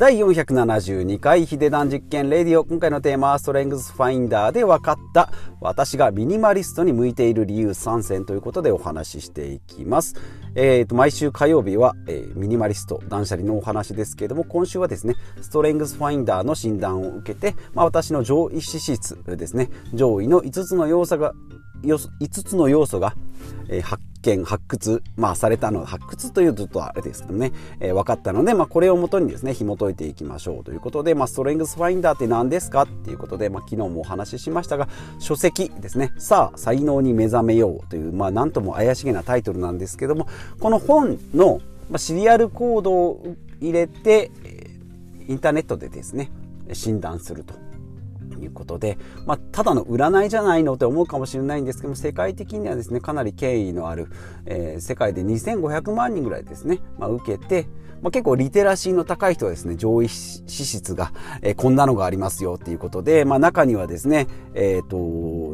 第472回ヒデダン実験レディオ。今回のテーマはストレングスファインダーで分かった私がミニマリストに向いている理由3選ということでお話ししていきます。えー、と、毎週火曜日は、えー、ミニマリスト断捨離のお話ですけれども、今週はですね、ストレングスファインダーの診断を受けて、まあ、私の上位資質ですね、上位の5つの要素が、5つの要素が、えー、発見、発掘、まあ、されたの、発掘というとあれですけどね、えー、分かったので、まあ、これをもとにですね、紐解いていきましょうということで、まあ、ストレングスファインダーって何ですかっていうことで、まあ、昨日もお話ししましたが、書籍ですね、さあ、才能に目覚めようという、まあ、なんとも怪しげなタイトルなんですけども、この本の、シリアルコードを入れて、インターネットでですね、診断すると。いうことで、まあ、ただの占いじゃないのって思うかもしれないんですけども世界的にはですねかなり権威のある、えー、世界で2500万人ぐらいですね、まあ、受けて、まあ、結構リテラシーの高い人はですね上位資質が、えー、こんなのがありますよっていうことで、まあ、中にはですね、えーと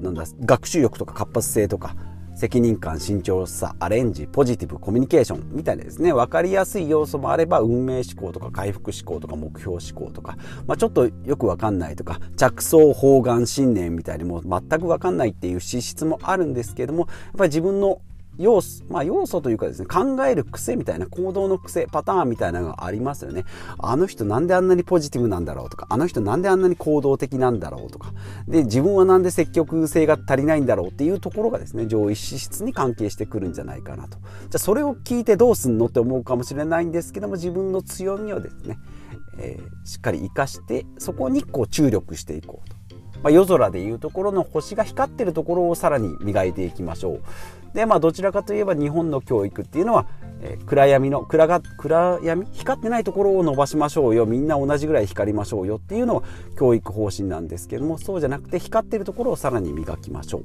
なんだ学習力とか活発性とか責任感、慎重さ、アレンジ、ポジティブ、コミュニケーションみたいなですね、分かりやすい要素もあれば、運命思考とか回復思考とか目標思考とか、まあ、ちょっとよく分かんないとか、着想、方眼、信念みたいにもう全く分かんないっていう資質もあるんですけども、やっぱり自分の要素、まあ要素というかですね、考える癖みたいな行動の癖、パターンみたいなのがありますよね。あの人なんであんなにポジティブなんだろうとか、あの人なんであんなに行動的なんだろうとか、で、自分はなんで積極性が足りないんだろうっていうところがですね、上位資質に関係してくるんじゃないかなと。じゃあそれを聞いてどうすんのって思うかもしれないんですけども、自分の強みをですね、えー、しっかり活かして、そこにこう注力していこうと。まあ、夜空でいうところの星が光ってるところをさらに磨いていきましょう。でまあどちらかといえば日本の教育っていうのは、えー、暗闇の暗が暗闇？光ってないところを伸ばしましょうよみんな同じぐらい光りましょうよっていうのは教育方針なんですけどもそうじゃなくて光ってるところをさらに磨きましょ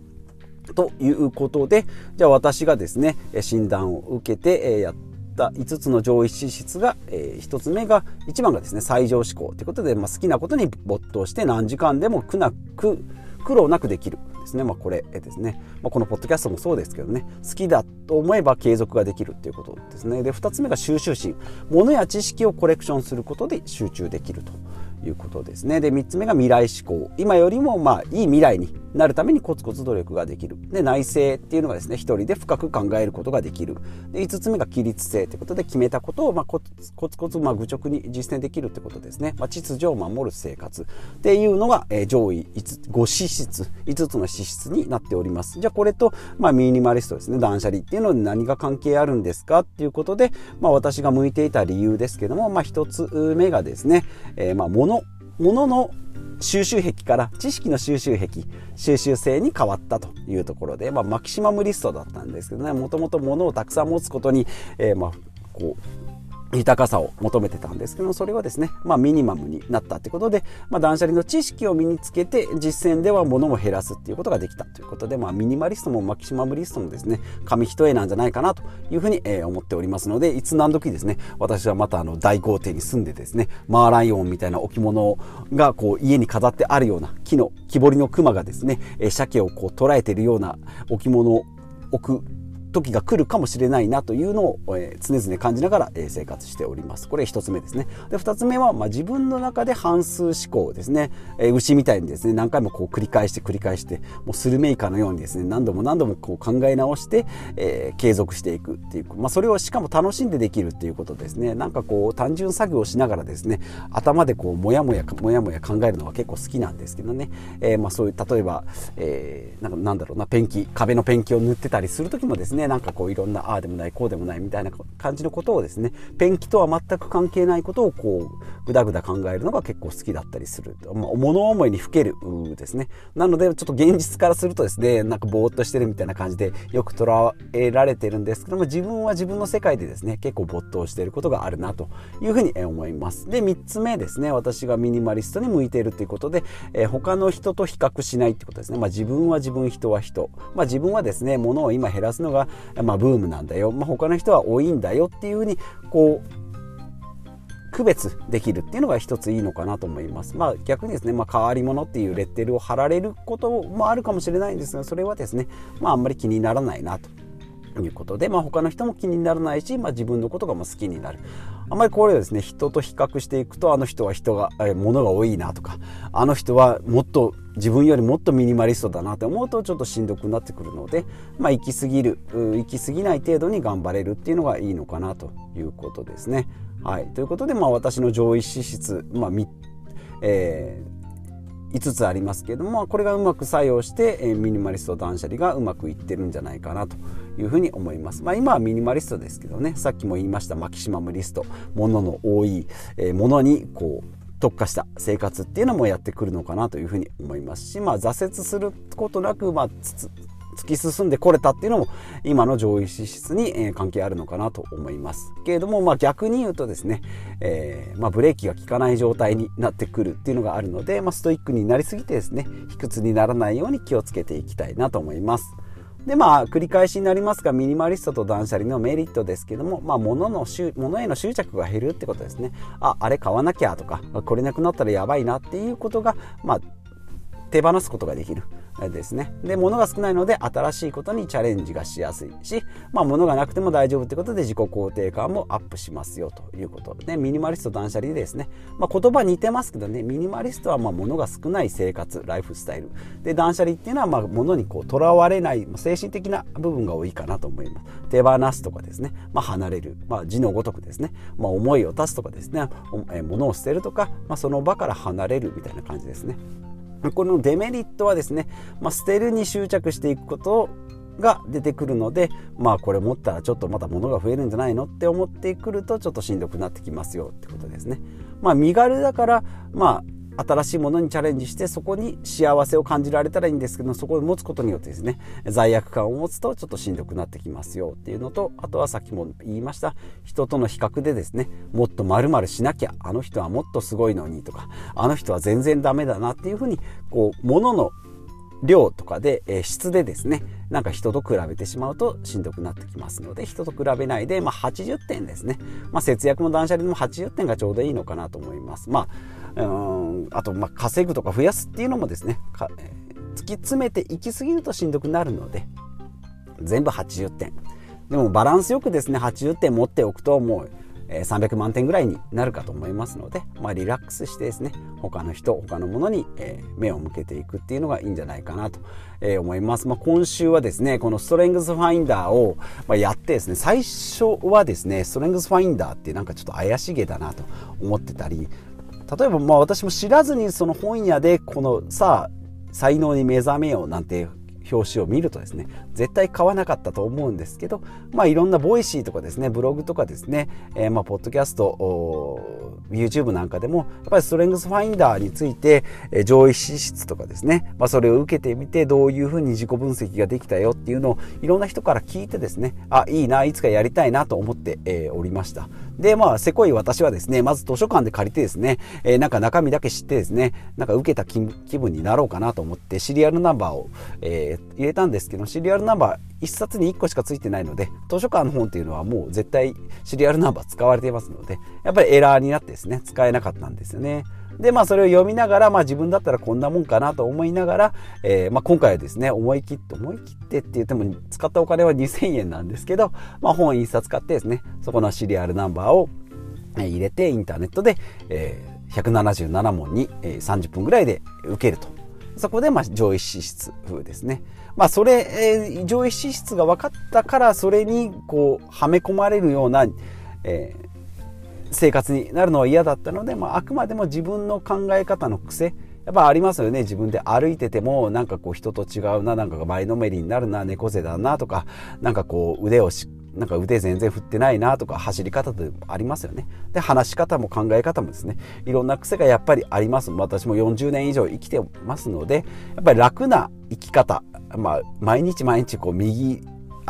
う。ということでじゃあ私がですね診断を受けてやってた5つの上位資質が、えー、1つ目が1番がですね最上志向ということで、まあ、好きなことに没頭して何時間でも苦なく苦労なくできるですね。まあ、これですね。まあ、このポッドキャストもそうですけどね、好きだと思えば継続ができるっていうことですね。で、2つ目が収集心。物や知識をコレクションすることで集中できると。いうことですね。で、3つ目が未来志向。今よりも、まあ、いい未来になるためにコツコツ努力ができる。で、内政っていうのがですね、一人で深く考えることができる。で、5つ目が規律性ということで、決めたことを、まあ、コツコツコツ、まあ、愚直に実践できるってことですね。まあ、秩序を守る生活っていうのが、えー、上位 5, 5資質、5つの資質になっております。じゃあ、これと、まあ、ミニマリストですね、断捨離っていうのに何が関係あるんですかっていうことで、まあ、私が向いていた理由ですけども、まあ、1つ目がですね、えー、まあ、物ものの収集癖から知識の収集癖収集性に変わったというところで、まあ、マキシマムリストだったんですけどね。もともと物をたくさん持つことに、えー、まあこう豊かさを求めてたんですけどそれはですね、まあ、ミニマムになったってことで、まあ、断捨離の知識を身につけて実践では物を減らすっていうことができたということで、まあ、ミニマリストもマキシマムリストもですね紙一重なんじゃないかなというふうに、えー、思っておりますのでいつ何時ですね私はまたあの大豪邸に住んでですねマーライオンみたいな置物がこう家に飾ってあるような木の木彫りの熊がですね、えー、鮭をこう捉えているような置物を置く時が来るかもしれないなというのを、えー、常々感じながら、えー、生活しております。これ一つ目ですね。で、二つ目は、まあ、自分の中で半数思考ですね。えー、牛みたいにですね、何回もこう繰り返して繰り返して、もうスルメイカのようにですね、何度も何度もこう考え直して、えー、継続していくっていう、まあ、それをしかも楽しんでできるっていうことですね。なんかこう、単純作業をしながらですね、頭でこう、もやもや、もやもや考えるのが結構好きなんですけどね。えー、まあそういう、例えば、えー、なんかなんだろうな、ペンキ、壁のペンキを塗ってたりする時もですね、ねなんかこういろんなああでもないこうでもないみたいな感じのことをですねペンキとは全く関係ないことをこうぐだぐだ考えるのが結構好きだったりする、まあ、物思いにふけるですね。なのでちょっと現実からするとですねなんかぼーっとしてるみたいな感じでよく捉えられてるんですけども自分は自分の世界でですね結構没頭していることがあるなというふうに思います。で3つ目ですね私がミニマリストに向いているということで、えー、他の人と比較しないってことですね、まあ、自分は自分人は人、まあ、自分はですね物を今減らすのが、まあ、ブームなんだよ、まあ、他の人は多いんだよっていうふうにこう区別できるっていうのが一ついいのかなと思います。まあ逆にですね、まあ変わり者っていうレッテルを貼られることもあるかもしれないんですが、それはですね、まああんまり気にならないなということで、まあ、他の人も気にならないし、まあ、自分のことがも好きになるあまりこれをですね人と比較していくとあの人は人が、物が多いなとかあの人はもっと自分よりもっとミニマリストだなって思うとちょっとしんどくなってくるので、まあ、行き過ぎる行き過ぎない程度に頑張れるっていうのがいいのかなということですね。はい、ということで、まあ、私の上位資質、まあえー5つありますけれどもこれがうまく作用して、えミニマリスト断捨離がうまくいってるんじゃないかなと。いうふうに思います。まあ、今はミニマリストですけどね。さっきも言いましたマキシマムリスト。物の多い、えものにこう特化した生活っていうのもやってくるのかなというふうに思いますし、まあ、挫折することなく、まあ、突き進んでこれたっていうのも今の上位資質に関係あるのかなと思いますけれども、まあ、逆に言うとですね、えー、まあ、ブレーキが効かない状態になってくるっていうのがあるので、まあ、ストイックになりすぎてですね卑屈にならないように気をつけていきたいなと思います。でまあ繰り返しになりますがミニマリストと断捨離のメリットですけども、まあ、物の物への執着が減るってことですねああれ買わなきゃとかこれなくなったらやばいなっていうことが、まあ、手放すことができるですね。で物が少ないので新しいことにチャレンジがしやすいし、まあ、物がなくても大丈夫ってことで自己肯定感もアップしますよということ。で、ミニマリスト断捨離ですね、まあ、言葉似てますけどねミニマリストはまあ物が少ない生活ライフスタイル。で断捨離っていうのはまあ物にこうとらわれない精神的な部分が多いかなと思います。手放すとかですね、まあ、離れる、まあ、字のごとくですね、まあ、思いを足すとかですね。物を捨てるとか、まあ、その場から離れるみたいな感じですね。このデメリットはですね、まあ、捨てるに執着していくことが出てくるのでまあこれ持ったらちょっとまた物が増えるんじゃないのって思ってくるとちょっとしんどくなってきますよってことですね。まあ身軽だからま新しいものにチャレンジしてそこに幸せを感じられたらいいんですけどそこを持つことによってですね罪悪感を持つとちょっとしんどくなってきますよっていうのとあとはさっきも言いました人との比較でですねもっとまるしなきゃあの人はもっとすごいのにとかあの人は全然ダメだなっていうふうにこう物の量とかで、え、質でですねなんか人と比べてしまうとしんどくなってきますので人と比べないで、まあ、80点ですね、まあ、節約も断捨離も80点がちょうどいいのかなと思います。まあうんあとま稼ぐとか増やすっていうのもですね、突き詰めていきすぎるとしんどくなるので全部80点。でもバランスよくですね80点持っておくともう300万点ぐらいになるかと思いますので、まあ、リラックスしてですね他の人他のものに目を向けていくっていうのがいいんじゃないかなと思います、まあ、今週はですねこのストレングスファインダーをやってですね最初はですねストレングスファインダーってなんかちょっと怪しげだなと思ってたり例えばまあ私も知らずにその本屋でこのさあ才能に目覚めようなんて表紙を見るとですね絶対買わなかったと思うんですけど、まあ、いろんな Voicy とかですねブログとかですね、えー、まあポッドキャスト YouTube なんかでもやっぱりストレングスファインダーについて、えー、上位資質とかですね、まあ、それを受けてみてどういうふうに自己分析ができたよっていうのをいろんな人から聞いてですねあいいないつかやりたいなと思って、えー、おりました。でまあせこい私はですねまず図書館で借りてですね、えー、なんか中身だけ知ってですねなんか受けた気分になろうかなと思ってシリアルナンバーを、えー、入れたんですけどシリアルナンバー1冊に1個しかついてないので図書館の本っていうのはもう絶対シリアルナンバー使われていますのでやっぱりエラーになってですね使えなかったんですよね。でまあそれを読みながら、まあ、自分だったらこんなもんかなと思いながら、えーまあ、今回はですね思い切って思い切ってって言っても使ったお金は2000円なんですけど、まあ、本1冊買ってですねそこのシリアルナンバーを入れてインターネットで、えー、177問に30分ぐらいで受けるとそこでまあ上位資質風ですね。まあそれ、えー、上位資質が分かったからそれにこうはめ込まれるような、えー、生活になるのは嫌だったので、まあ、あくまでも自分の考え方の癖。やっぱありますよね。自分で歩いててもなんかこう人と違うななんか前のめりになるな猫背だなとかなんかこう腕をしなんか腕全然振ってないなとか走り方でありますよね。で話し方も考え方もですね。いろんな癖がやっぱりあります。私も40年以上生きてますのでやっぱり楽な生き方、まあ、毎日毎日こう右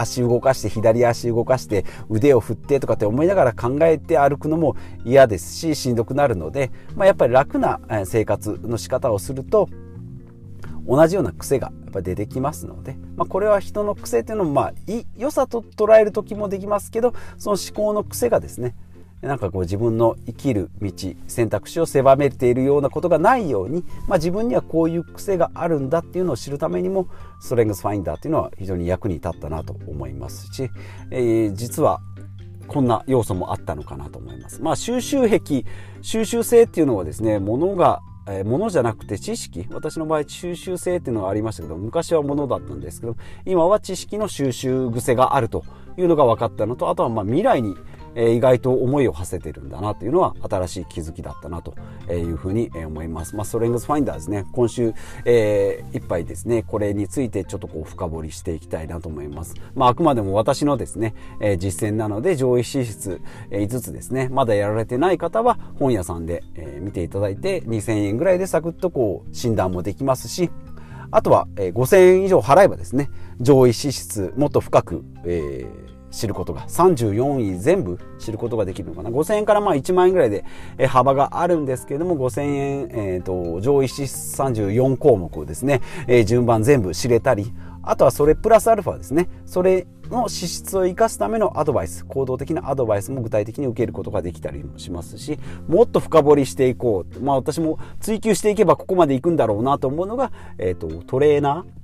足動かして左足動かして腕を振ってとかって思いながら考えて歩くのも嫌ですししんどくなるので、まあ、やっぱり楽な生活の仕方をすると同じような癖がやっぱ出てきますので、まあ、これは人の癖っていうのもまあ良さと捉える時もできますけどその思考の癖がですねなんかこう自分の生きる道選択肢を狭めているようなことがないように、まあ、自分にはこういう癖があるんだっていうのを知るためにもストレングスファインダーっていうのは非常に役に立ったなと思いますし、えー、実はこんな要素もあったのかなと思います。まあ収集癖収集性っていうのはですね物がえー、物じゃなくて知識私の場合収集性っていうのがありましたけど昔は物だったんですけど今は知識の収集癖があるというのが分かったのとあとはまあ未来にえ、意外と思いを馳せてるんだなというのは新しい気づきだったなというふうに思います。まあ、ストレングスファインダーですね、今週、えー、いっぱいですね、これについてちょっとこう深掘りしていきたいなと思います。まあ、あくまでも私のですね、え、実践なので上位脂質、え、5つですね、まだやられてない方は本屋さんで、え、見ていただいて2000円ぐらいでサクッとこう診断もできますし、あとは、えー、5000円以上払えばですね、上位脂質もっと深く、えー知ることが34位全部知ることができるのかな。5000円からまあ1万円ぐらいで、幅があるんですけれども5000円、えーと、上位脂質34項目をですね、えー、順番全部知れたりあとはそれプラスアルファですね。それの資質を生かすためのアドバイス行動的なアドバイスも具体的に受けることができたりもしますしもっと深掘りしていこうまあ私も追求していけばここまでいくんだろうなと思うのが、えーとトレーナー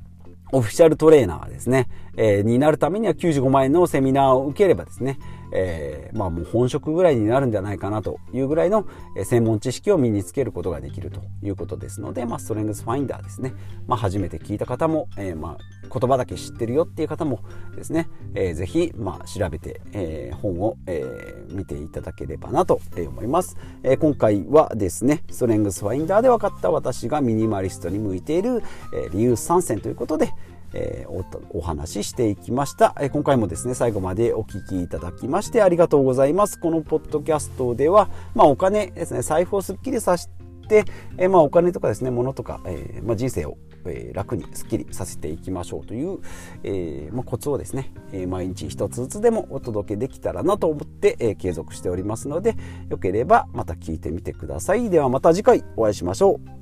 オフィシャルトレーナーですね、えー、になるためには95万円のセミナーを受ければですね、えー、まあもう本職ぐらいになるんじゃないかなというぐらいの専門知識を身につけることができるということですので、まあ、ストレングスファインダーですね、まあ、初めて聞いた方も、えー、まあ言葉だけ知ってるよっていう方もですね、えー、ぜひ、まあ、調べて、えー、本を、えー、見ていただければなと思います、えー、今回はですねストレングスファインダーで分かった私がミニマリストに向いている、えー、理由参戦ということで、えー、お話ししていきました、えー、今回もですね最後までお聞きいただきましてありがとうございます。このポッドキャストでは、まあ、お金ですね財布をすっきりさせて、えー、まあ、お金とかですね物とか、えまあ、人生を、え楽にすっきりさせていきましょうという、えまあ、コツをですね、え毎日一つずつでもお届けできたらなと思って、え継続しておりますのでよければまた聞いてみてください。ではまた次回お会いしましょう。